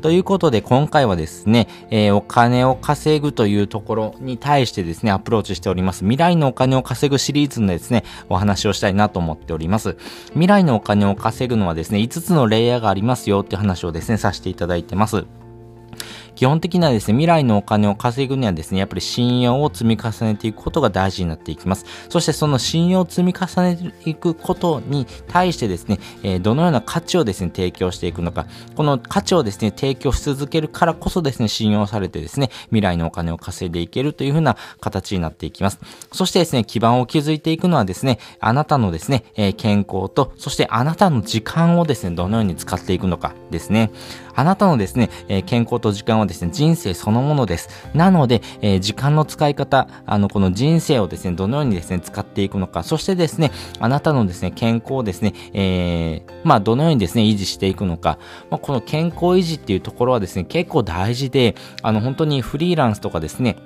ということで、今回はですね、えー、お金を稼ぐというところに対してですね、アプローチしております。未来のお金を稼ぐシリーズのですね、お話をしたいなと思っております。未来のお金を稼ぐのはですね、5つのレイヤーがありますよって話をですね、させていただいてます。基本的にはですね、未来のお金を稼ぐにはですね、やっぱり信用を積み重ねていくことが大事になっていきます。そしてその信用を積み重ねていくことに対してですね、えー、どのような価値をですね、提供していくのか、この価値をですね、提供し続けるからこそですね、信用されてですね、未来のお金を稼いでいけるというふうな形になっていきます。そしてですね、基盤を築いていくのはですね、あなたのですね、えー、健康と、そしてあなたの時間をですね、どのように使っていくのかですね。あなたのですね、えー、健康と時間はですね、人生そのものです。なので、えー、時間の使い方、あの、この人生をですね、どのようにですね、使っていくのか、そしてですね、あなたのですね、健康をですね、えー、まあ、どのようにですね、維持していくのか、まあ、この健康維持っていうところはですね、結構大事で、あの、本当にフリーランスとかですね、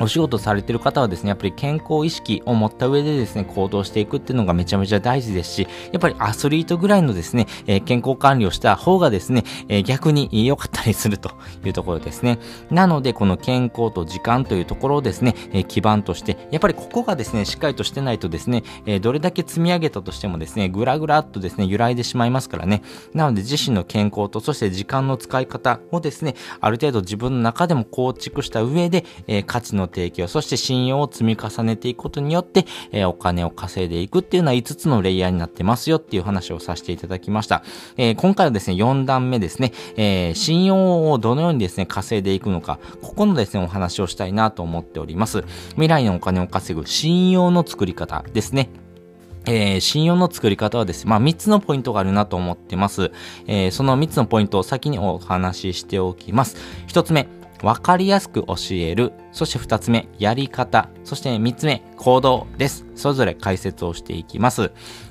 お仕事されてる方はですね、やっぱり健康意識を持った上でですね、行動していくっていうのがめちゃめちゃ大事ですし、やっぱりアスリートぐらいのですね、えー、健康管理をした方がですね、えー、逆に良かったりするというところですね。なので、この健康と時間というところをですね、えー、基盤として、やっぱりここがですね、しっかりとしてないとですね、えどれだけ積み上げたとしてもですね、ぐらぐらっとですね、揺らいでしまいますからね。なので、自身の健康と、そして時間の使い方をですね、ある程度自分の中でも構築した上で、え価値のの提供、そして信用を積み重ねていくことによって、えー、お金を稼いでいくっていうのは5つのレイヤーになってますよっていう話をさせていただきました。えー、今回はですね、4段目ですね、えー、信用をどのようにですね、稼いでいくのか、ここのですね、お話をしたいなと思っております。未来のお金を稼ぐ信用の作り方ですね。えー、信用の作り方はですね、まあ3つのポイントがあるなと思ってます。えー、その3つのポイントを先にお話ししておきます。1つ目、わかりやすく教える。そして二つ目、やり方。そして三つ目、行動です。それぞれ解説をしていきます。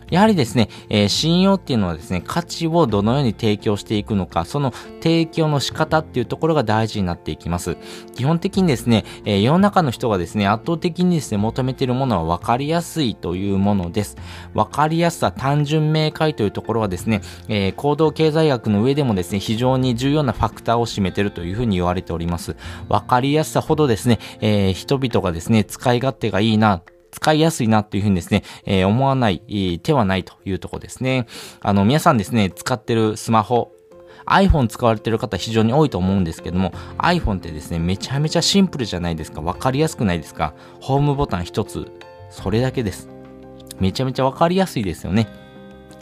やはりですね、えー、信用っていうのはですね、価値をどのように提供していくのか、その提供の仕方っていうところが大事になっていきます。基本的にですね、えー、世の中の人がですね、圧倒的にですね、求めているものは分かりやすいというものです。分かりやすさ、単純明快というところはですね、えー、行動経済学の上でもですね、非常に重要なファクターを占めているというふうに言われております。分かりやすさほどですね、えー、人々がですね、使い勝手がいいな、使いやすいなっていうふうにですね、えー、思わない、手はないというとこですね。あの、皆さんですね、使ってるスマホ、iPhone 使われてる方非常に多いと思うんですけども、iPhone ってですね、めちゃめちゃシンプルじゃないですか。わかりやすくないですか。ホームボタン一つ、それだけです。めちゃめちゃわかりやすいですよね。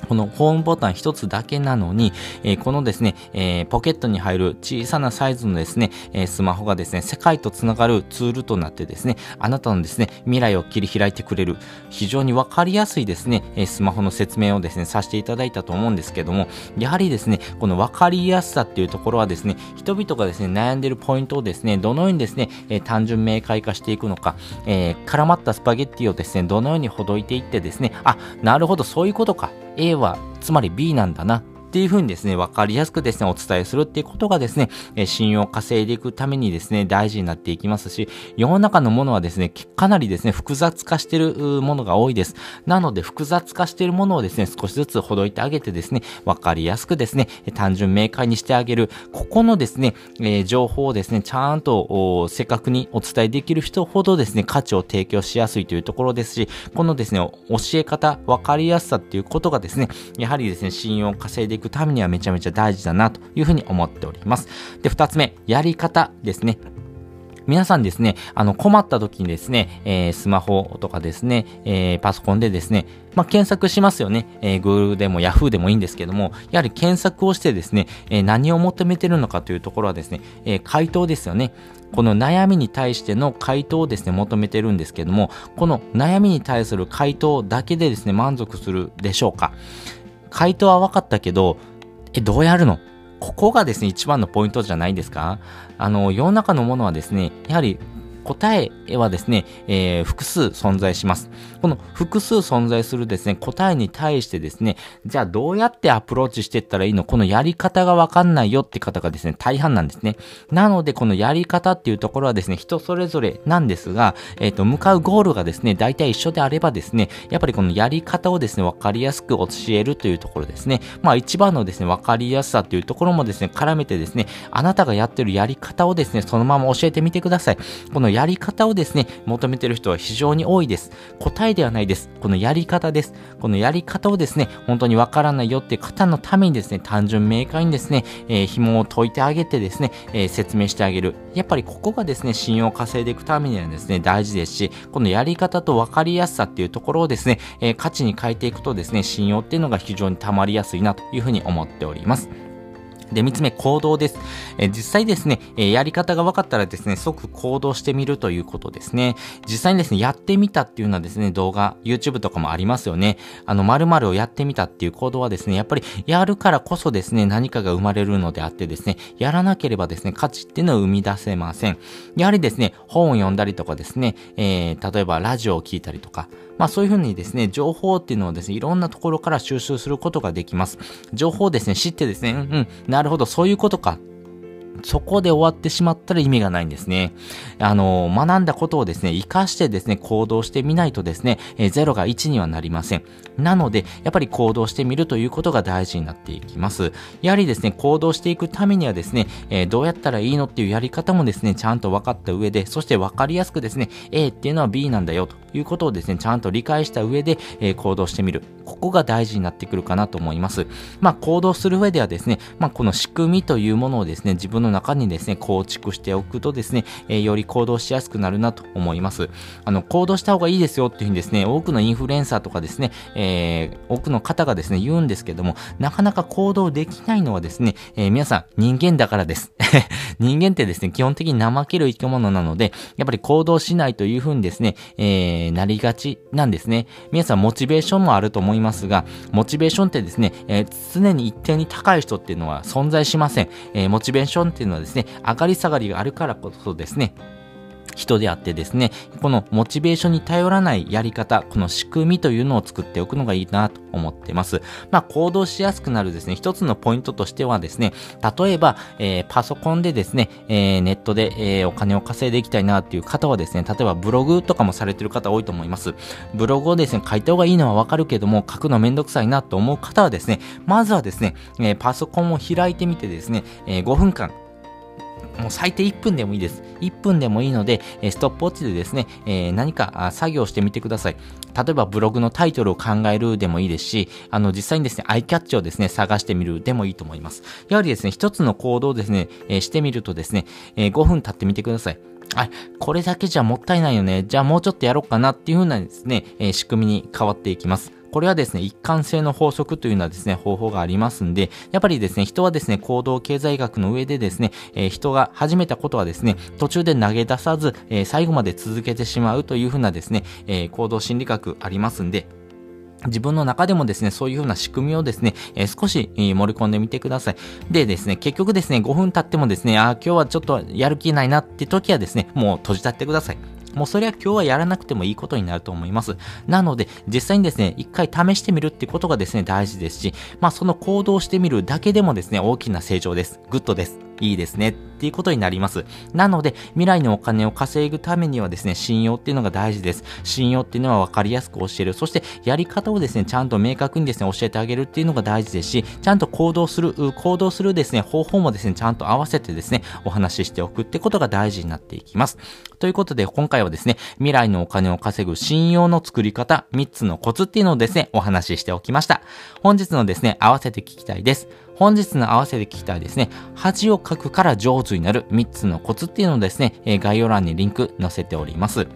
このホームボタン一つだけなのに、えー、このですね、えー、ポケットに入る小さなサイズのですね、えー、スマホがですね、世界とつながるツールとなってですね、あなたのですね、未来を切り開いてくれる、非常にわかりやすいですね、えスマホの説明をですね、させていただいたと思うんですけども、やはりですね、このわかりやすさっていうところはですね、人々がですね、悩んでるポイントをですね、どのようにですね、え単純明快化していくのか、え絡まったスパゲッティをですね、どのようにほどいていってですね、あ、なるほど、そういうことか。はつまり B なんだな。っていうふうにですね、わかりやすくですね、お伝えするっていうことがですね、え信用を稼いでいくためにですね、大事になっていきますし、世の中のものはですね、かなりですね、複雑化してるものが多いです。なので、複雑化してるものをですね、少しずつほどいてあげてですね、わかりやすくですね、単純明快にしてあげる。ここのですね、え、情報をですね、ちゃんと正確にお伝えできる人ほどですね、価値を提供しやすいというところですし、このですね、教え方、わかりやすさっていうことがですね、やはりですね、信用を稼いでいくくためにはめちゃめちゃ大事だなというふうに思っております。で、二つ目、やり方ですね。皆さんですね、あの、困った時にですね、えー、スマホとかですね、えー、パソコンでですね、まあ、検索しますよね。えー、Google でも Yahoo でもいいんですけども、やはり検索をしてですね、えー、何を求めてるのかというところはですね、えー、回答ですよね。この悩みに対しての回答をですね、求めてるんですけども、この悩みに対する回答だけでですね、満足するでしょうか回答は分かったけど、え、どうやるの？ここがですね、一番のポイントじゃないですか？あの、世の中のものはですね、やはり答えはですね、えー、複数存在します。この複数存在するですね、答えに対してですね、じゃあどうやってアプローチしていったらいいの？このやり方がわかんないよって方がですね、大半なんですね。なので、このやり方っていうところはですね、人それぞれなんですが、えっ、ー、と、向かうゴールがですね、大体一緒であればですね、やっぱりこのやり方をですね、わかりやすく教えるというところですね。まあ一番のですね、わかりやすさっていうところもですね、絡めてですね、あなたがやってるやり方をですね、そのまま教えてみてください。このやり方をですね、求めてる人は非常に多いです。答えではないです。このやり方です。このやり方をですね、本当にわからないよって方のためにですね、単純明快にですね、えー、紐を解いてあげてですね、えー、説明してあげる。やっぱりここがですね、信用を稼いでいくためにはですね、大事ですし、このやり方と分かりやすさっていうところをですね、えー、価値に変えていくとですね、信用っていうのが非常に溜まりやすいなというふうに思っております。で、三つ目、行動です。え実際ですね、えやり方が分かったらですね、即行動してみるということですね。実際にですね、やってみたっていうのはですね、動画、YouTube とかもありますよね。あの、〇〇をやってみたっていう行動はですね、やっぱりやるからこそですね、何かが生まれるのであってですね、やらなければですね、価値っていうのは生み出せません。やはりですね、本を読んだりとかですね、えー、例えばラジオを聞いたりとか、まあそういうふうにですね、情報っていうのをですね、いろんなところから収集することができます。情報をですね、知ってですね、うん、うん、なるほど、そういうことかそこで終わってしまったら意味がないんですね。あの、学んだことをですね、活かしてですね、行動してみないとですね、え0が1にはなりません。なので、やっぱり行動してみるということが大事になっていきます。やはりですね、行動していくためにはですね、え、どうやったらいいのっていうやり方もですね、ちゃんと分かった上で、そして分かりやすくですね、A っていうのは B なんだよということをですね、ちゃんと理解した上で、え、行動してみる。ここが大事になってくるかなと思います。まあ、行動する上ではですね、まあ、この仕組みというものをですね、自分の中にですね、構築しておくとですね、えー、より行動しやすくなるなと思います。あの、行動した方がいいですよっていうふうにですね、多くのインフルエンサーとかですね、えー、多くの方がですね、言うんですけども、なかなか行動できないのはですね、えー、皆さん人間だからです。人間ってですね、基本的に怠ける生き物なので、やっぱり行動しないというふうにですね、えー、なりがちなんですね。皆さんモチベーションもあると思いますが、モチベーションってですね、えー、常に一定に高い人っていうのは存在しません。えー、モチベーションっていうのはですね、上がり下がりがあるからこそですね、人であってですね、このモチベーションに頼らないやり方、この仕組みというのを作っておくのがいいなと思ってます。まあ、行動しやすくなるですね、一つのポイントとしてはですね、例えば、えー、パソコンでですね、えー、ネットで、えー、お金を稼いでいきたいなっていう方はですね、例えばブログとかもされてる方多いと思います。ブログをですね、書いた方がいいのはわかるけども、書くのめんどくさいなと思う方はですね、まずはですね、えパソコンを開いてみてですね、え5分間、もう最低1分でもいいです。1分でもいいので、ストップウォッチでですね、え、何か作業してみてください。例えばブログのタイトルを考えるでもいいですし、あの実際にですね、アイキャッチをですね、探してみるでもいいと思います。やはりですね、一つの行動をですね、え、してみるとですね、え、5分経ってみてください。あ、これだけじゃもったいないよね。じゃあもうちょっとやろうかなっていう風なですね、え、仕組みに変わっていきます。これはですね、一貫性の法則というのはですね、方法がありますんで、やっぱりですね、人はですね、行動経済学の上でですね、えー、人が始めたことはですね、途中で投げ出さず、えー、最後まで続けてしまうというふうなですね、えー、行動心理学ありますんで、自分の中でもですね、そういうふうな仕組みをですね、えー、少し、えー、盛り込んでみてください。でですね、結局ですね、5分経ってもですね、あ今日はちょっとやる気ないなって時はですね、もう閉じちゃってください。もうそれは今日はやらなくてもいいことになると思います。なので、実際にですね、一回試してみるってことがですね、大事ですし、まあその行動してみるだけでもですね、大きな成長です。グッドです。いいですね。っていうことになります。なので、未来のお金を稼ぐためにはですね、信用っていうのが大事です。信用っていうのは分かりやすく教える。そして、やり方をですね、ちゃんと明確にですね、教えてあげるっていうのが大事ですし、ちゃんと行動する、行動するですね、方法もですね、ちゃんと合わせてですね、お話ししておくってことが大事になっていきます。ということで、今回はですね、未来のお金を稼ぐ信用の作り方、3つのコツっていうのをですね、お話ししておきました。本日のですね、合わせて聞きたいです。本日の合わせて聞きたいですね、恥をかくから上手になる3つのコツっていうのをですね、概要欄にリンク載せております。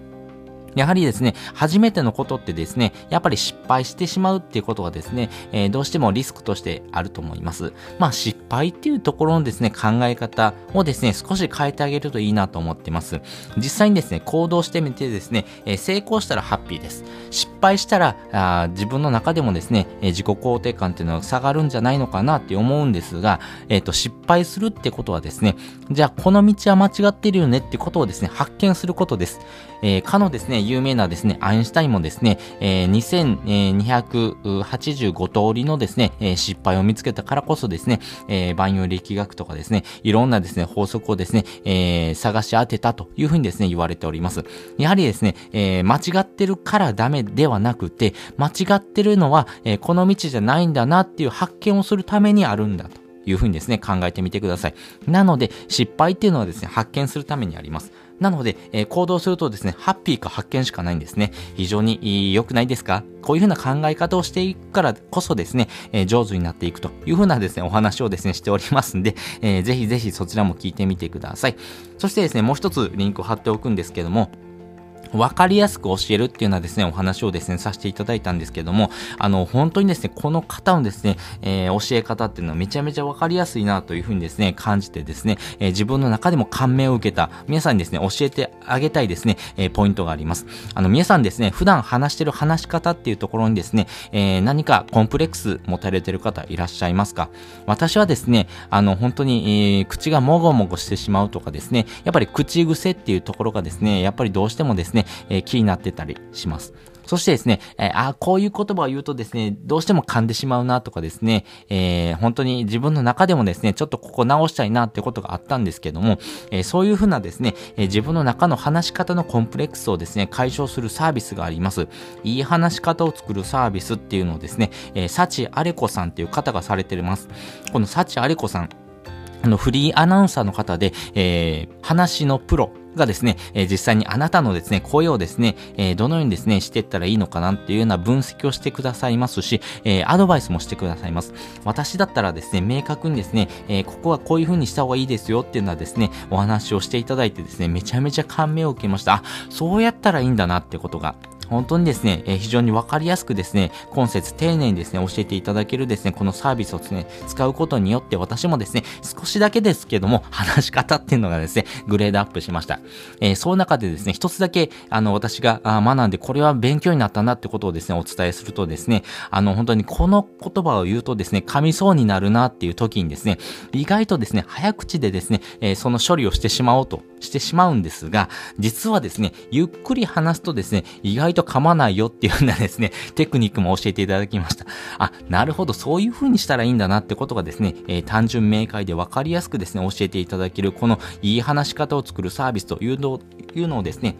やはりですね、初めてのことってですね、やっぱり失敗してしまうっていうことがですね、えー、どうしてもリスクとしてあると思います。まあ失敗っていうところのですね、考え方をですね、少し変えてあげるといいなと思ってます。実際にですね、行動してみてですね、えー、成功したらハッピーです。失敗したら、あ自分の中でもですね、えー、自己肯定感っていうのは下がるんじゃないのかなって思うんですが、えっ、と、失敗するってことはですね、じゃあこの道は間違ってるよねってことをですね、発見することです。えー、かのですね、有名なですね、アインシュタインもですね、えー、2285通りのですね、えー、失敗を見つけたからこそですね、えー、万有力学とかですね、いろんなですね、法則をですね、えー、探し当てたというふうにですね、言われております。やはりですね、えー、間違ってるからダメではなくて、間違ってるのは、えー、この道じゃないんだなっていう発見をするためにあるんだと。いうふうにですね、考えてみてください。なので、失敗っていうのはですね、発見するためにあります。なので、えー、行動するとですね、ハッピーか発見しかないんですね。非常に良くないですか？こういうふうな考え方をしていくからこそですね、えー、上手になっていくというふうなですね、お話をですね、しておりますんで、えー、ぜひぜひそちらも聞いてみてください。そしてですね、もう一つリンクを貼っておくんですけども、わかりやすく教えるっていうのはですね、お話をですね、させていただいたんですけども、あの、本当にですね、この方のですね、えー、教え方っていうのはめちゃめちゃわかりやすいなというふうにですね、感じてですね、えー、自分の中でも感銘を受けた、皆さんにですね、教えてあげたいですね、えー、ポイントがあります。あの、皆さんですね、普段話してる話し方っていうところにですね、えー、何かコンプレックス持たれてる方いらっしゃいますか？私はですね、あの、本当に、えー、口がもごもごしてしまうとかですね、やっぱり口癖っていうところがですね、やっぱりどうしてもですね、えー、気になってたりします。そしてですね、えー、あこういう言葉を言うとですね、どうしても噛んでしまうなとかですね、えー、本当に自分の中でもですね、ちょっとここ直したいなってことがあったんですけども、えー、そういうふうなですね、え、自分の中の話し方のコンプレックスをですね、解消するサービスがあります。いい話し方を作るサービスっていうのをですね、えー、サチアレコさんっていう方がされてます。このサチアレコさん、あの、フリーアナウンサーの方で、えー、話のプロがですね、えー、実際にあなたのですね、声をですね、えー、どのようにですね、していったらいいのかなっていうような分析をしてくださいますし、えー、アドバイスもしてくださいます。私だったらですね、明確にですね、えここはこういう風にした方がいいですよっていうのはですね、お話をしていただいてですね、めちゃめちゃ感銘を受けました。あ、そうやったらいいんだなってことが本当にですね、えー、非常にわかりやすくですね、今節丁寧にですね、教えていただけるですね、このサービスをですね、使うことによって私もですね、少しだけですけども、話し方っていうのがですね、グレードアップしました。えー、その中でですね、一つだけ、あの、私が学んで、これは勉強になったなってことをですね、お伝えするとですね、あの、本当にこの言葉を言うとですね、噛みそうになるなっていう時にですね、意外とですね、早口でですね、えー、その処理をしてしまおうとしてしまうんですが、実はですね、ゆっくり話すとですね、意外と噛まないよっていうようなですね、テクニックも教えていただきました。あ、なるほど、そういう風にしたらいいんだなってことがですね、えー、単純明快で分かりやすくですね、教えていただける、このいい話し方を作るサービスというのいうのをですね、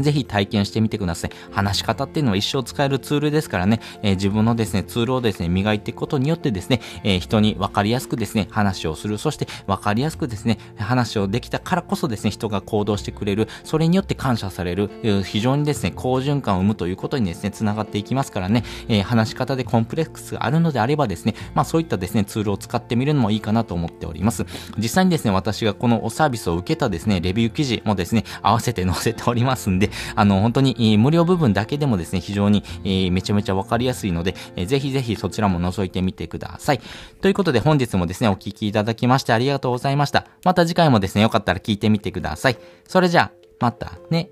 ぜひ体験してみてください。話し方っていうのは一生使えるツールですからね、えー、自分のですね、ツールをですね、磨いていくことによってですね、えー、人に分かりやすくですね、話をする。そして分かりやすくですね、話をできたからこそですね、人が行動してくれる。それによって感謝される。非常にですね、好循環を生むということにですね、繋がっていきますからね、え、話し方でコンプレックスがあるのであればですね、まあそういったですね、ツールを使ってみるのもいいかなと思っております。実際にですね、私がこのサービスを受けたですね、レビュー記事もですね、合わせて載せておりますんでで、あの、本当に、無料部分だけでもですね、非常に、めちゃめちゃわかりやすいので、ぜひぜひそちらも覗いてみてください。ということで本日もですね、お聴きいただきましてありがとうございました。また次回もですね、よかったら聞いてみてください。それじゃあ、またね。